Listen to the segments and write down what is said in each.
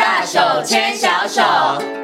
大手牵小手。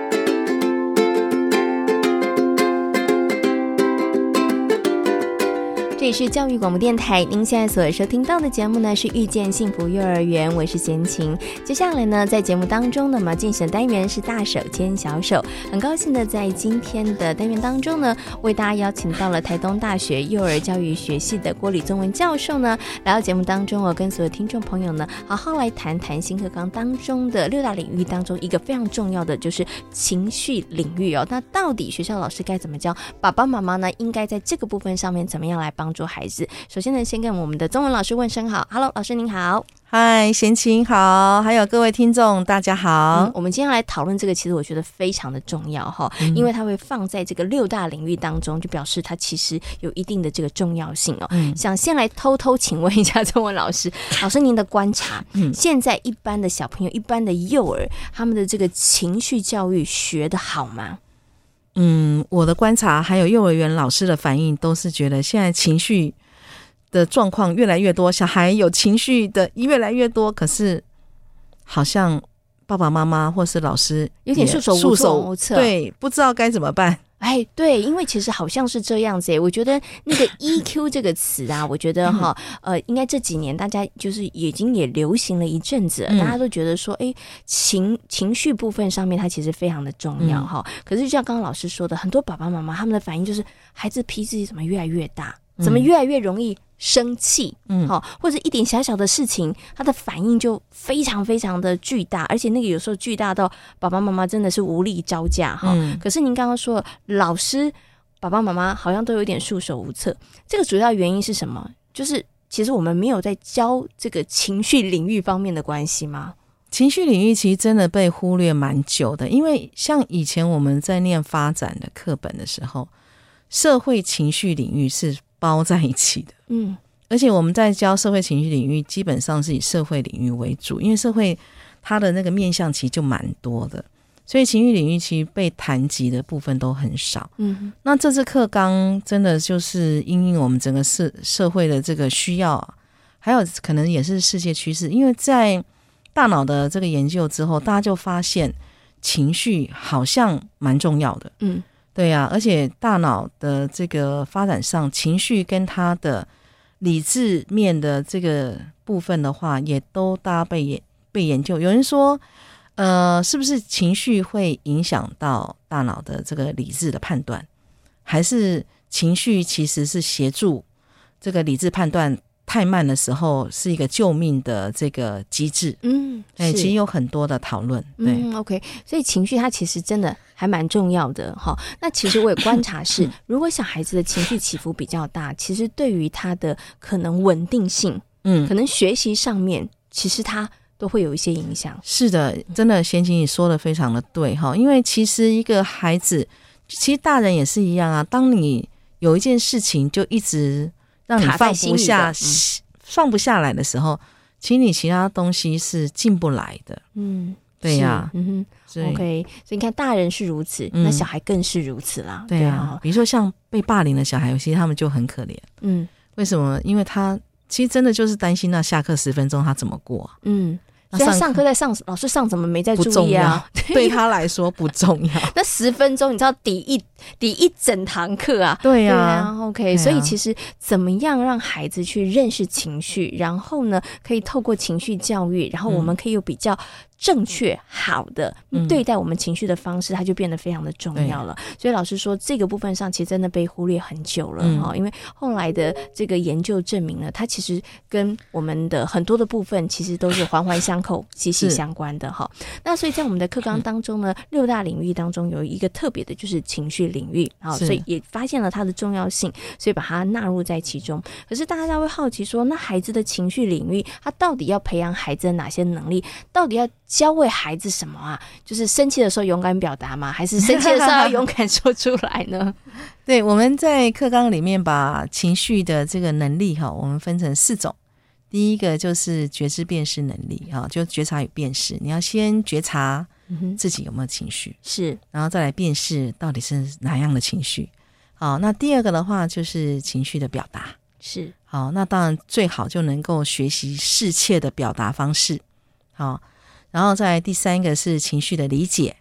这里是教育广播电台，您现在所收听到的节目呢是《遇见幸福幼儿园》，我是贤琴。接下来呢，在节目当中呢，我们进行单元是大手牵小手。很高兴的在今天的单元当中呢，为大家邀请到了台东大学幼儿教育学系的郭李宗文教授呢，来到节目当中，我跟所有听众朋友呢，好好来谈谈新课纲当中的六大领域当中一个非常重要的，就是情绪领域哦。那到底学校老师该怎么教？爸爸妈妈呢，应该在这个部分上面怎么样来帮助？做孩子，首先呢，先跟我们的中文老师问声好，Hello，老师您好，嗨，贤琴好，还有各位听众大家好。嗯，我们今天来讨论这个，其实我觉得非常的重要哈，嗯，因为它会放在这个六大领域当中，就表示它其实有一定的这个重要性哦。嗯，想先来偷偷请问一下中文老师，老师您的观察，嗯，现在一般的小朋友，一般的幼儿，他们的这个情绪教育学的好吗？嗯，我的观察还有幼儿园老师的反应，都是觉得现在情绪的状况越来越多，小孩有情绪的越来越多，可是好像爸爸妈妈或是老师有点束手束手无策，对，不知道该怎么办。哎，对，因为其实好像是这样子诶，我觉得那个 EQ 这个词啊，我觉得哈，呃，应该这几年大家就是已经也流行了一阵子，大家都觉得说，哎，情情绪部分上面它其实非常的重要哈。可是就像刚刚老师说的，很多爸爸妈妈他们的反应就是，孩子脾气怎么越来越大，怎么越来越容易。生气，嗯，好，或者一点小小的事情，他的反应就非常非常的巨大，而且那个有时候巨大到爸爸妈妈真的是无力招架哈。嗯，可是您刚刚说老师、爸爸妈妈好像都有点束手无策，这个主要原因是什么？就是其实我们没有在教这个情绪领域方面的关系吗？情绪领域其实真的被忽略蛮久的，因为像以前我们在念发展的课本的时候，社会情绪领域是包在一起的，嗯，而且我们在教社会情绪领域，基本上是以社会领域为主，因为社会它的那个面向其实就蛮多的，所以情绪领域其实被谈及的部分都很少。嗯，那这次课纲真的就是因应我们整个社社会的这个需要，还有可能也是世界趋势，因为在大脑的这个研究之后，大家就发现情绪好像蛮重要的。嗯。对呀、而且大脑的这个发展上，情绪跟他的理智面的这个部分的话，也都大家被研被研究。有人说，呃，是不是情绪会影响到大脑的这个理智的判断，还是情绪其实是协助这个理智判断？太慢的时候是一个救命的这个机制，嗯，哎，其实有很多的讨论，对，嗯，OK，所以情绪它其实真的还蛮重要的哈。那其实我也观察 是，如果小孩子的情绪起伏比较大，其实对于他的可能稳定性，嗯，可能学习上面，其实他都会有一些影响。是的，真的，贤琴你说的非常的对哈，因为其实一个孩子，其实大人也是一样啊。当你有一件事情就一直让你放不下、放不下来的时候，其实你其他东西是进不来的。嗯，对呀、啊，嗯哼，OK。所以你看，大人是如此，嗯、那小孩更是如此啦。对啊，比如说像被霸凌的小孩，其实他们就很可怜。嗯，为什么？因为他其实真的就是担心那下课十分钟他怎么过。嗯。所以上课在上，老师上怎么没在注意啊？对他来说不重要。那十分钟你知道抵一抵一整堂课啊？对呀、啊。OK，、啊、所以其实怎么样让孩子去认识情绪，然后呢，可以透过情绪教育，然后我们可以有比较。正确好的对待我们情绪的方式，它就变得非常的重要了。所以老师说，这个部分上其实真的被忽略很久了哈。因为后来的这个研究证明了，它其实跟我们的很多的部分其实都是环环相扣、息息相关的哈。那所以在我们的课纲当中呢，六大领域当中有一个特别的就是情绪领域啊，所以也发现了它的重要性，所以把它纳入在其中。可是大家会好奇说，那孩子的情绪领域，他到底要培养孩子的哪些能力？到底要教会孩子什么啊？就是生气的时候勇敢表达吗？还是生气的时候要勇敢说出来呢？对，我们在课纲里面把情绪的这个能力哈，我们分成四种。第一个就是觉知辨识能力哈，就觉察与辨识。你要先觉察自己有没有情绪，是，然后再来辨识到底是哪样的情绪。好，那第二个的话就是情绪的表达，是。好，那当然最好就能够学习适切的表达方式。好。然后再第三个是情绪的理解。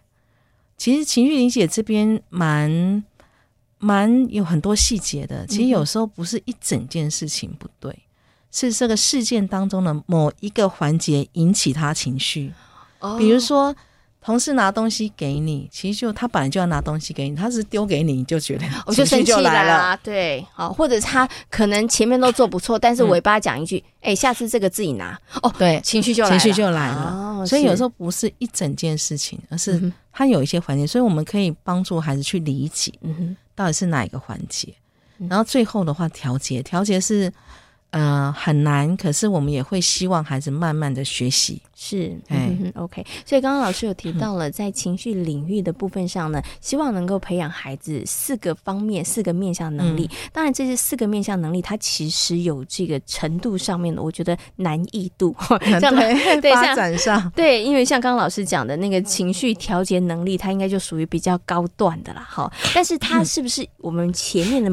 其实情绪理解这边蛮蛮有很多细节的。其实有时候不是一整件事情不对，嗯、是这个事件当中的某一个环节引起他情绪。哦、比如说。同事拿东西给你，其实就他本来就要拿东西给你，他是丢给你，你就觉得 我就生气来了，对，好，或者他可能前面都做不错，但是尾巴讲一句，哎、嗯。欸，下次这个自己拿，哦，对，情绪就来情绪就来了，哦、所以有时候不是一整件事情，而是他有一些环节，所以我们可以帮助孩子去理解，嗯哼，到底是哪一个环节，然后最后的话调节，调节是。呃，很难，可是我们也会希望孩子慢慢的学习。是，嗯，OK。所以刚刚老师有提到了，在情绪领域的部分上呢，希望能够培养孩子四个方面、四个面向能力。嗯、当然，这些四个面向能力，它其实有这个程度上面的，我觉得难易度。对，对发展上，对，因为像刚刚老师讲的那个情绪调节能力，它应该就属于比较高段的啦。哈，但是它是不是我们前面的？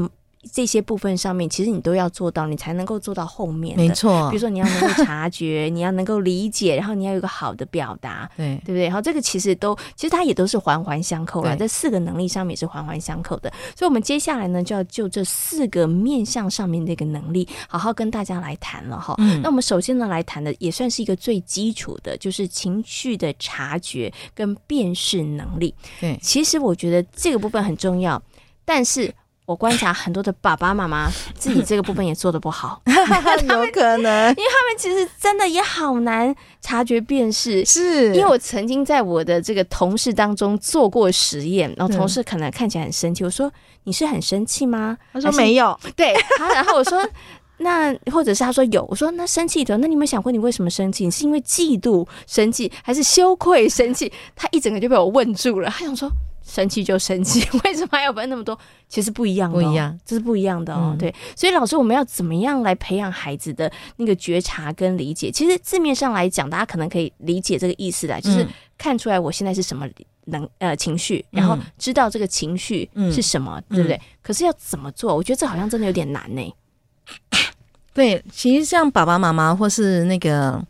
这些部分上面，其实你都要做到，你才能够做到后面。没错，比如说你要能够察觉，你要能够理解，然后你要有一个好的表达，对对不对？然后这个其实都，其实它也都是环环相扣了。对这四个能力上面也是环环相扣的。所以，我们接下来呢，就要就这四个面向上面的一个能力，好好跟大家来谈了哈。嗯、那我们首先呢，来谈的也算是一个最基础的，就是情绪的察觉跟辨识能力。对，其实我觉得这个部分很重要，但是。我观察很多的爸爸妈妈，自己这个部分也做的不好，有可能，因为他们其实真的也好难察觉辨识。是，因为我曾经在我的这个同事当中做过实验，然后同事可能看起来很生气，我说，你是很生气吗？他说没有，对，他然后我说 那或者是他说有，我说那生气的，那你有没有想过你为什么生气？你是因为嫉妒生气，还是羞愧生气？他一整个就被我问住了，他想说。生气就生气，为什么还要分那么多？其实不一样的，哦，不一样，这是不一样的哦。嗯、对，所以老师，我们要怎么样来培养孩子的那个觉察跟理解？其实字面上来讲，大家可能可以理解这个意思的，就是看出来我现在是什么能呃情绪，然后知道这个情绪是什么，嗯、对不对？嗯、可是要怎么做？我觉得这好像真的有点难呢。对，其实像爸爸妈妈或是那个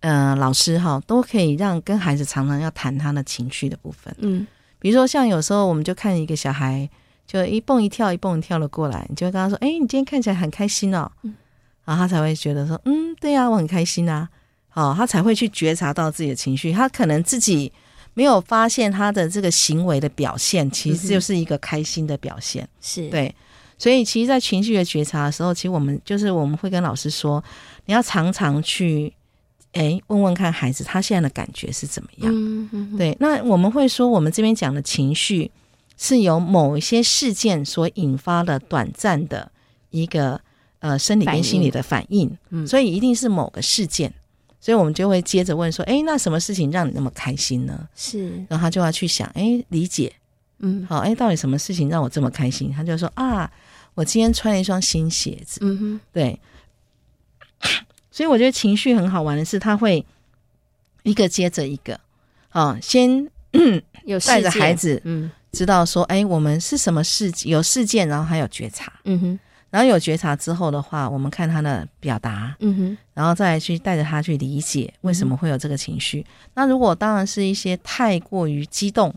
呃老师哈，都可以让跟孩子常常要谈他的情绪的部分。嗯。比如说，像有时候我们就看一个小孩，就一蹦一跳，一蹦一跳的过来，你就会跟他说：“哎，你今天看起来很开心哦。”嗯，然后他才会觉得说：“嗯，对呀，我很开心啊。”好，他才会去觉察到自己的情绪。他可能自己没有发现他的这个行为的表现，其实就是一个开心的表现。是对，所以其实，在情绪的觉察的时候，其实我们就是我们会跟老师说，你要常常去。哎，问问看孩子他现在的感觉是怎么样？嗯嗯、对，那我们会说，我们这边讲的情绪是由某一些事件所引发的短暂的一个呃生理跟心理的反应，反应，所以一定是某个事件，所以我们就会接着问说，哎，那什么事情让你那么开心呢？是，然后他就要去想，哎，理解，嗯，好，哎，到底什么事情让我这么开心？他就说啊，我今天穿了一双新鞋子，嗯哼，对。所以我觉得情绪很好玩的是，他会一个接着一个，啊，先 有带着孩子，嗯，知道说，哎，我们是什么事有事件，然后还有觉察，嗯哼，然后有觉察之后的话，我们看他的表达，嗯哼，然后再去带着他去理解为什么会有这个情绪。那如果当然是一些太过于激动，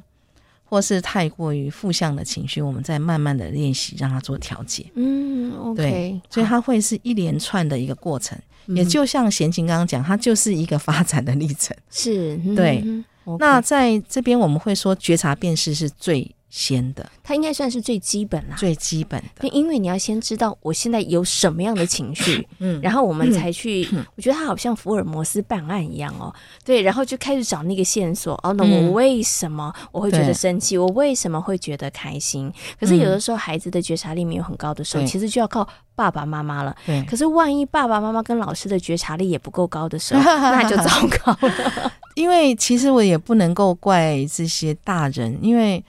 或是太过于负向的情绪，我们再慢慢的练习，让他做调节，嗯对，所以他会是一连串的一个过程。也就像贤琴刚刚讲，它就是一个发展的历程，是对。嗯、那在这边我们会说，觉察辨识是最先的，它应该算是最基本啦，最基本的。因为你要先知道我现在有什么样的情绪，嗯，然后我们才去。嗯、我觉得他好像福尔摩斯办案一样哦，对，然后就开始找那个线索。哦，那我为什么我会觉得生气？嗯、我为什么会觉得开心？可是有的时候孩子的觉察力没有很高的时候，嗯、其实就要靠爸爸妈妈了。对，可是万一爸爸妈妈跟老师的觉察力也不够高的时候，那就糟糕了。因为其实我也不能够怪这些大人，因为。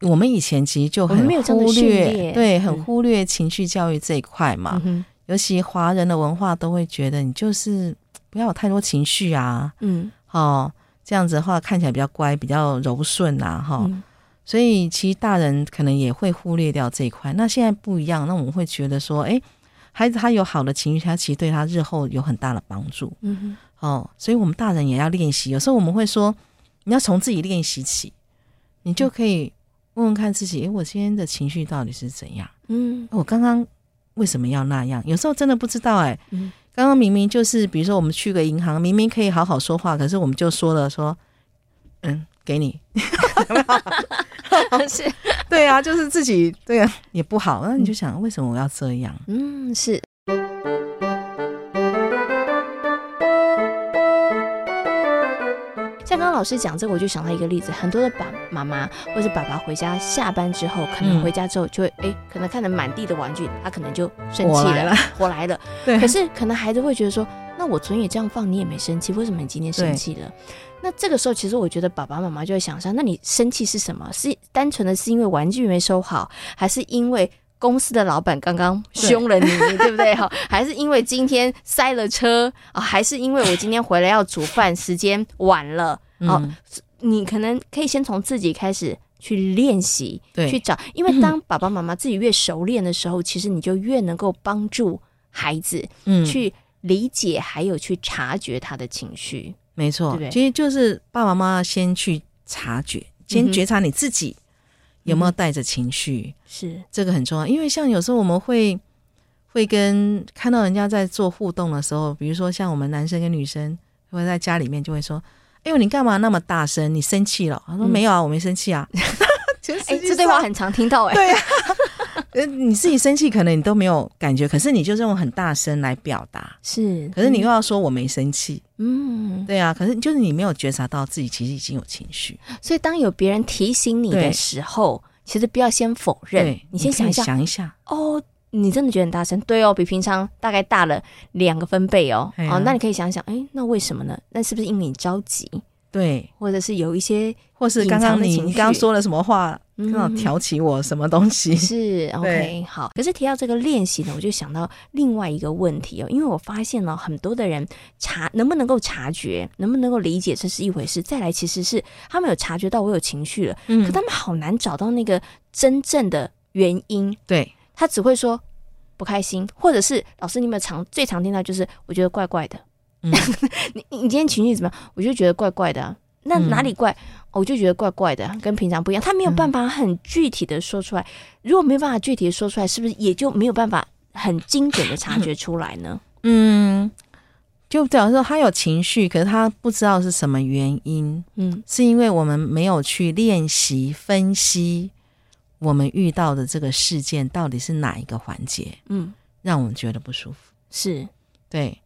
我们以前其实就很忽略，对，很忽略情绪教育这一块嘛。嗯、尤其华人的文化都会觉得你就是不要有太多情绪啊，嗯，哦，这样子的话看起来比较乖，比较柔顺啊，哈、哦。嗯、所以其实大人可能也会忽略掉这一块。那现在不一样，那我们会觉得说，哎，孩子他有好的情绪，他其实对他日后有很大的帮助。嗯哼，哦，所以我们大人也要练习。有时候我们会说，你要从自己练习起，你就可以问问看自己，诶，我今天的情绪到底是怎样？嗯，我刚刚为什么要那样？有时候真的不知道，诶，嗯，刚刚明明就是，比如说我们去个银行，明明可以好好说话，可是我们就说了说，嗯。给你，是，对啊，就是自己对啊，也不好，那你就想为什么我要这样？嗯，是。像刚刚老师讲这个，我就想到一个例子，很多的爸妈妈或者爸爸回家下班之后，可能回家之后就会哎、嗯，可能看着满地的玩具，他可能就生气了，火来了。对。可是可能孩子会觉得说，那我昨天也这样放，你也没生气，为什么你今天生气了？那这个时候，其实我觉得爸爸妈妈就会想说，那你生气是什么？是单纯的是因为玩具没收好，还是因为公司的老板刚刚凶了你，对，对不对？哈，还是因为今天塞了车啊？还是因为我今天回来要煮饭，时间晚了？哦、嗯，你可能可以先从自己开始去练习，对，去找，因为当爸爸妈妈自己越熟练的时候，嗯、其实你就越能够帮助孩子，嗯，去理解还有去察觉他的情绪。没错，对对，其实就是爸爸妈妈先去察觉，先觉察你自己有没有带着情绪，嗯、是这个很重要。因为像有时候我们会会跟看到人家在做互动的时候，比如说像我们男生跟女生会在家里面就会说：“哎呦，你干嘛那么大声？你生气了？”他说：“没有啊，我没生气啊。”哎，这对话很常听到哎、欸。对 呀、你自己生气，可能你都没有感觉，可是你就是用很大声来表达，是。可是你又要说我没生气，嗯，对啊。可是就是你没有觉察到自己其实已经有情绪，所以当有别人提醒你的时候，其实不要先否认，你先想一下，想一下，哦，你真的觉得很大声，对哦，比平常大概大了两个分贝哦，哦，那你可以想想，哎，那为什么呢？那是不是因为你着急？对，或者是有一些，或是刚刚你你刚刚说了什么话？刚好挑起我什么东西？是 OK 好。可是提到这个练习呢，我就想到另外一个问题哦，因为我发现了很多的人察能不能够察觉，能不能够理解，这是一回事。再来，其实是他们有察觉到我有情绪了，嗯，可他们好难找到那个真正的原因。对，他只会说不开心，或者是老师，你有没有常最常听到就是我觉得怪怪的。嗯，你你今天情绪怎么样？我就觉得怪怪的啊。那哪里怪？嗯，我就觉得怪怪的，跟平常不一样。他没有办法很具体的说出来。如果没有办法具体的说出来，是不是也就没有办法很精准的察觉 出来呢？嗯，就假如说他有情绪，可是他不知道是什么原因。嗯，是因为我们没有去练习分析我们遇到的这个事件到底是哪一个环节，嗯，让我们觉得不舒服。是，对。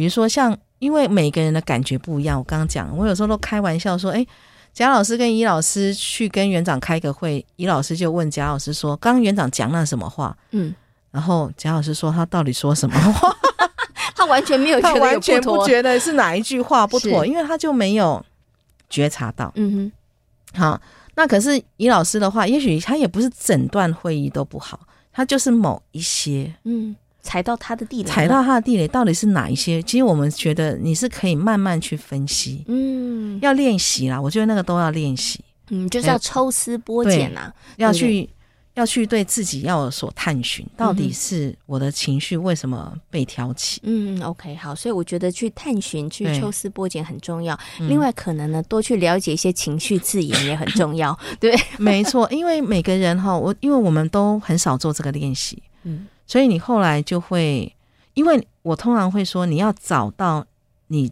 比如说，像因为每个人的感觉不一样，我刚刚讲，我有时候都开玩笑说，哎，贾老师跟尹老师去跟园长开个会，尹老师就问贾老师说，刚刚园长讲了什么话？嗯，然后贾老师说他到底说什么话？他完全没有觉得有，他完全不觉得是哪一句话不妥，因为他就没有觉察到。嗯哼，好，那可是尹老师的话，也许他也不是整段会议都不好，他就是某一些，嗯。踩到他的地雷，踩到他的地雷到底是哪一些？其实我们觉得你是可以慢慢去分析，嗯，要练习啦。我觉得那个都要练习，嗯，就是要抽丝剥茧啊，要去要去对自己要有所探寻，到底是我的情绪为什么被挑起？嗯，OK，好，所以我觉得去探寻、去抽丝剥茧很重要。另外，可能呢，多去了解一些情绪字眼也很重要。对，没错，因为每个人哈，我因为我们都很少做这个练习，嗯。所以你后来就会，因为我通常会说，你要找到你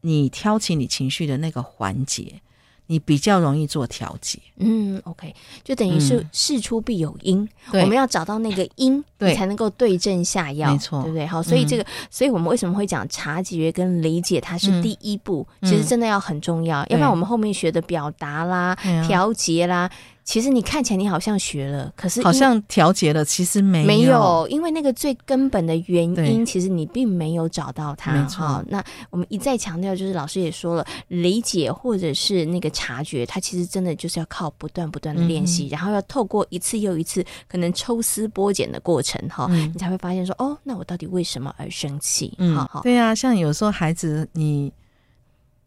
你挑起你情绪的那个环节，你比较容易做调节。嗯，OK，就等于是事出必有因，嗯、我们要找到那个因，对，才能够对症下药，没错，对不对？好，所以这个，嗯、所以我们为什么会讲察觉跟理解，它是第一步，嗯、其实真的要很重要，嗯、要不然我们后面学的表达啦、调节啦。其实你看起来你好像学了，可是好像调节了，其实没有，没有，因为那个最根本的原因，其实你并没有找到它。没错，那我们一再强调，就是老师也说了，理解或者是那个察觉，它其实真的就是要靠不断不断的练习，嗯、然后要透过一次又一次可能抽丝剥茧的过程，哈、嗯，你才会发现说，哦，那我到底为什么而生气？嗯，好好对啊，像有时候孩子，你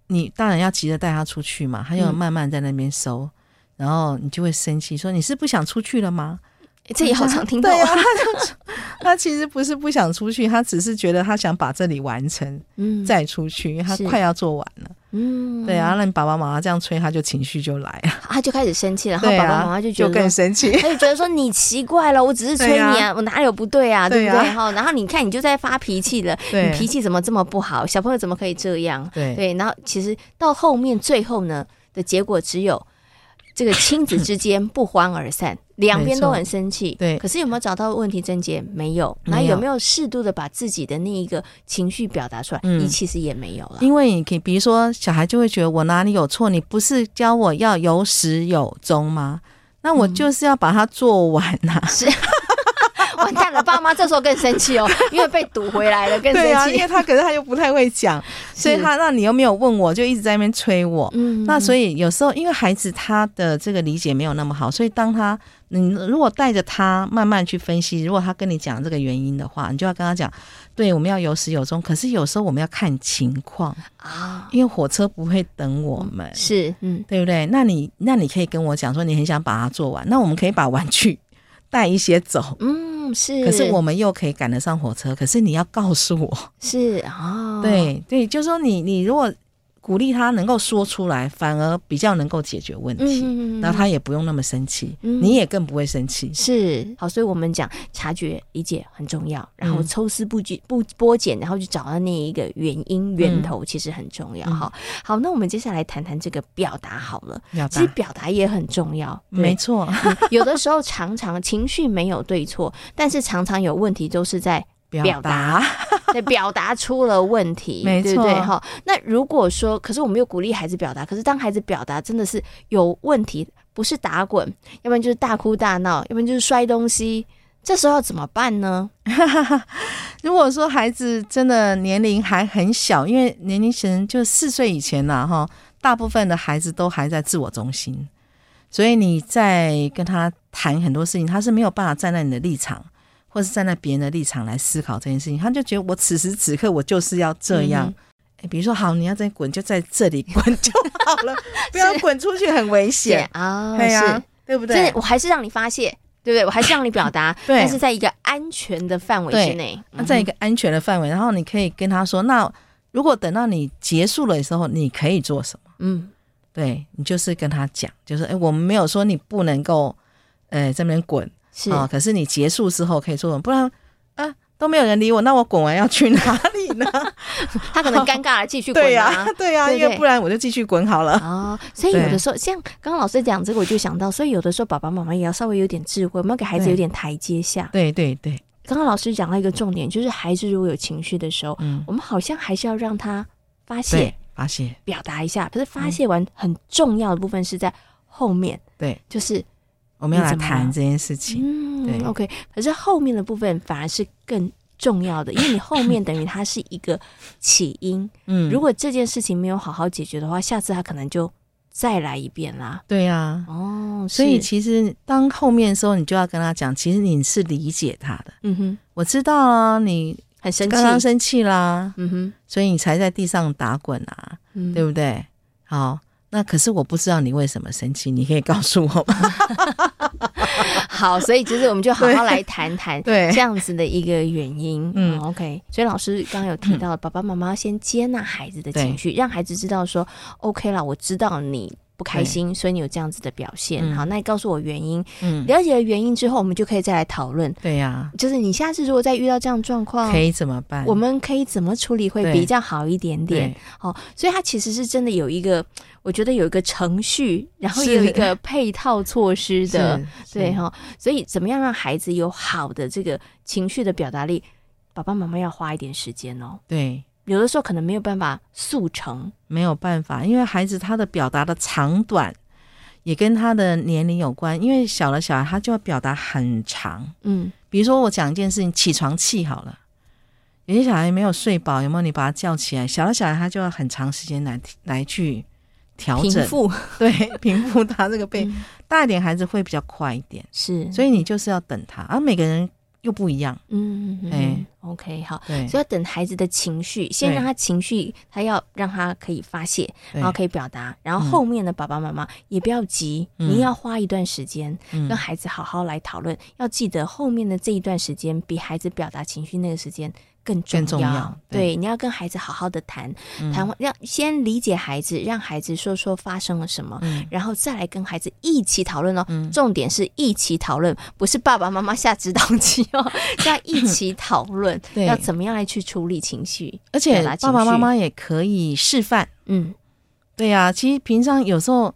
你当然要急着带他出去嘛，他要慢慢在那边收。嗯然后你就会生气，说你是不想出去了吗？这也好常听到。对啊，他就他其实不是不想出去，他只是觉得他想把这里完成，嗯，再出去，因为他快要做完了。嗯，对啊，那你爸爸妈妈这样催，他就情绪就来了，他就开始生气了。然后爸爸妈妈就觉得就更生气，他就觉得说你奇怪了，我只是催你啊，我哪有不对啊，对不对？哈，然后你看你就在发脾气了，你脾气怎么这么不好？小朋友怎么可以这样？对对，然后其实到后面最后呢的结果只有。这个亲子之间不欢而散，两边都很生气。对，可是有没有找到问题症结？没有。那有没有适度的把自己的那一个情绪表达出来？你其实也没有了。因为你可以，比如说，小孩就会觉得我哪里有错？你不是教我要有始有终吗？那我就是要把它做完呐。是。完蛋了，爸妈这时候更生气哦，因为被堵回来了，更生气。对啊，因为他可是他又不太会讲，所以他那你又没有问我，就一直在那边催我。嗯，那所以有时候因为孩子他的这个理解没有那么好，所以当他你如果带着他慢慢去分析，如果他跟你讲这个原因的话，你就要跟他讲，对，我们要有始有终。可是有时候我们要看情况啊，因为火车不会等我们，是嗯，对不对？那你那你可以跟我讲说，你很想把它做完，那我们可以把玩具带一些走，嗯。是，可是我们又可以赶得上火车。可是你要告诉我，是哦，对对，就是说你你如果。鼓励他能够说出来，反而比较能够解决问题，嗯，然后他也不用那么生气，嗯，你也更不会生气。是好，所以我们讲察觉理解很重要，然后抽丝剥茧不剥茧，然后去找到那一个原因源头，其实很重要。哈，嗯，好，那我们接下来谈谈这个表达好了，其实表达也很重要，没错。有的时候常常情绪没有对错，但是常常有问题都是在。表达，对，表达出了问题，没错，对？哈，那如果说，可是我们又鼓励孩子表达，可是当孩子表达真的是有问题，不是打滚，要不然就是大哭大闹，要不然就是摔东西，这时候要怎么办呢？如果说孩子真的年龄还很小，因为年龄层就四岁以前呢，哈，大部分的孩子都还在自我中心，所以你在跟他谈很多事情，他是没有办法站在你的立场。或是站在别人的立场来思考这件事情，他就觉得我此时此刻我就是要这样。比如说，好，你要再滚，就在这里滚就好了，不要滚出去，很危险啊。对呀、啊，对不对？我还是让你发泄，对不对？我还是让你表达，对，但是在一个安全的范围之内。那在一个安全的范围，然后你可以跟他说：“那如果等到你结束了的时候，你可以做什么？”嗯，对，你就是跟他讲，就是哎，我们没有说你不能够，呃，在那边滚。是啊、哦，可是你结束之后可以做什么？不然啊，都没有人理我，那我滚完要去哪里呢？他可能尴尬了，继续滚、啊。对呀、啊，对呀、啊，因为不然我就继续滚好了。哦，所以有的时候，像刚刚老师讲这个，我就想到，所以有的时候爸爸妈妈也要稍微有点智慧，我们要给孩子有点台阶下。对对对，刚刚老师讲到一个重点，就是孩子如果有情绪的时候，嗯，我们好像还是要让他发泄、发泄、表达一下。可是发泄完很重要的部分是在后面，对，就是。我们要来谈这件事情，嗯，对，OK。可是后面的部分反而是更重要的，因为你后面等于它是一个起因，嗯，如果这件事情没有好好解决的话，下次他可能就再来一遍啦。对呀、啊，哦，所以其实当后面的时候，你就要跟他讲，其实你是理解他的，嗯哼，我知道啊，你很生气，刚刚生气啦，嗯哼，所以你才在地上打滚啊，嗯、对不对？好。那可是我不知道你为什么生气，你可以告诉我吗？好，所以其实我们就好好来谈谈 对这样子的一个原因。嗯，OK。所以老师刚刚有提到，爸爸妈妈要先接纳孩子的情绪，让孩子知道说，OK 了，我知道你。不开心，所以你有这样子的表现。嗯、好，那你告诉我原因。嗯，了解了原因之后，我们就可以再来讨论。对呀、啊，就是你下次如果再遇到这样状况，可以怎么办？我们可以怎么处理会比较好一点点？好，所以它其实是真的有一个，我觉得有一个程序，然后有一个配套措施的。对哈，所以怎么样让孩子有好的这个情绪的表达力？爸爸妈妈要花一点时间哦。对。有的时候可能没有办法速成，没有办法，因为孩子他的表达的长短也跟他的年龄有关。因为小的小孩他就要表达很长，嗯，比如说我讲一件事情，起床气好了，有些小孩没有睡饱，有没有？你把他叫起来，小的小孩他就要很长时间来来去调整，平复，对，平复他这个背。嗯、大一点孩子会比较快一点，是，所以你就是要等他，而每个人又不一样。嗯，哎、欸、，OK，好，对，所以要等孩子的情绪，先让他情绪，他要让他可以发泄，然后可以表达，然后后面的爸爸妈妈也不要急，嗯、你要花一段时间跟孩子好好来讨论，嗯、要记得后面的这一段时间比孩子表达情绪那个时间。更重要，重要对，对，你要跟孩子好好的谈谈，让、嗯、先理解孩子，让孩子说说发生了什么，嗯、然后再来跟孩子一起讨论哦。嗯、重点是一起讨论，不是爸爸妈妈下指导棋哦，要一起讨论，对，要怎么样来去处理情绪，而且爸爸妈妈也可以示范。嗯，对呀、啊，其实平常有时候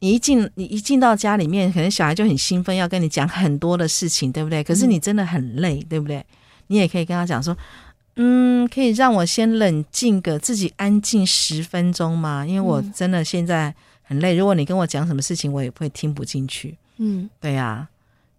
你一进你一进到家里面，可能小孩就很兴奋，要跟你讲很多的事情，对不对？可是你真的很累，对不对？你也可以跟他讲说。嗯，可以让我先冷静个自己安静十分钟吗？因为我真的现在很累。如果你跟我讲什么事情，我也会听不进去。嗯，对呀、啊。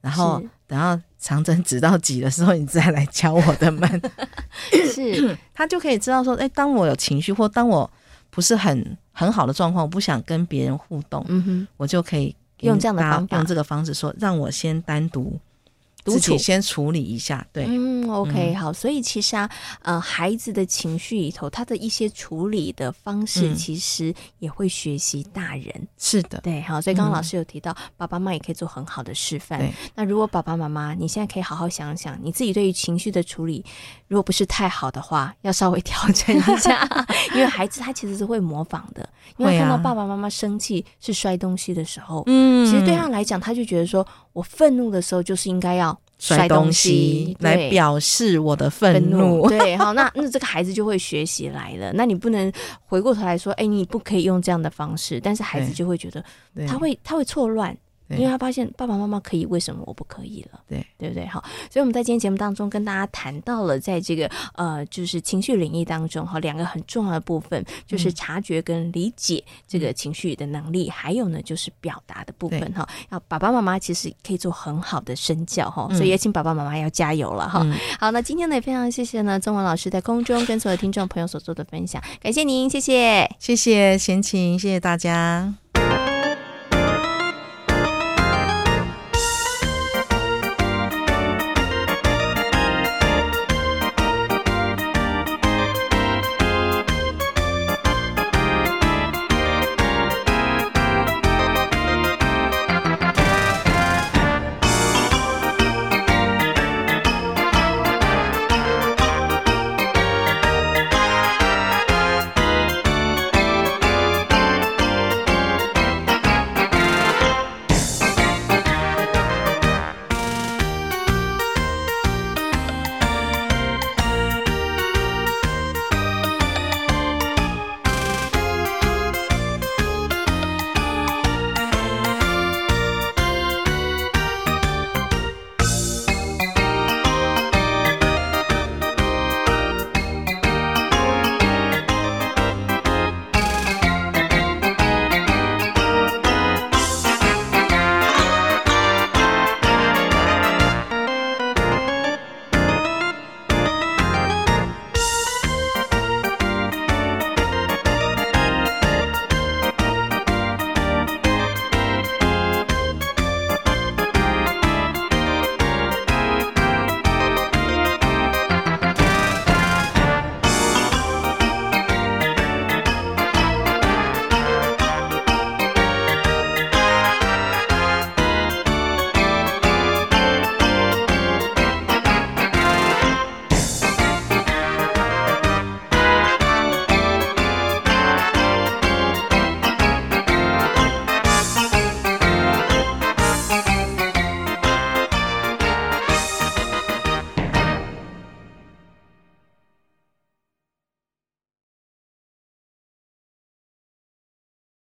然后等到长征指到几的时候，你再来敲我的门。是，他就可以知道说，哎，当我有情绪或当我不是很很好的状况，我不想跟别人互动，嗯哼，我就可以用这样的方法，用这个方式说，让我先单独。自己先处理一下，对，嗯，OK，好，所以其实啊，呃，孩子的情绪里头，他的一些处理的方式，其实也会学习大人。是的，对，好，所以刚刚老师有提到，爸爸妈妈也可以做很好的示范。那如果爸爸妈妈，你现在可以好好想想，你自己对于情绪的处理，如果不是太好的话，要稍微调整一下，因为孩子他其实是会模仿的，因为看到爸爸妈妈生气是摔东西的时候，嗯，其实对他来讲，他就觉得说我愤怒的时候就是应该要。摔东西。来表示我的愤怒，对，好，那那这个孩子就会学习来了。那你不能回过头来说，哎，你不可以用这样的方式，但是孩子就会觉得他会他会错乱。因为他发现爸爸妈妈可以，为什么我不可以了？对，对不对？好，所以我们在今天节目当中跟大家谈到了，在这个呃，就是情绪领域当中哈，两个很重要的部分，就是察觉跟理解这个情绪的能力，嗯、还有呢，就是表达的部分哈。要爸爸妈妈其实可以做很好的身教哈，所以也请爸爸妈妈要加油了哈。嗯、好，那今天呢也非常谢谢呢，宗文老师在空中跟所有听众朋友所做的分享，感谢您，谢谢，谢谢贤琴，谢谢大家。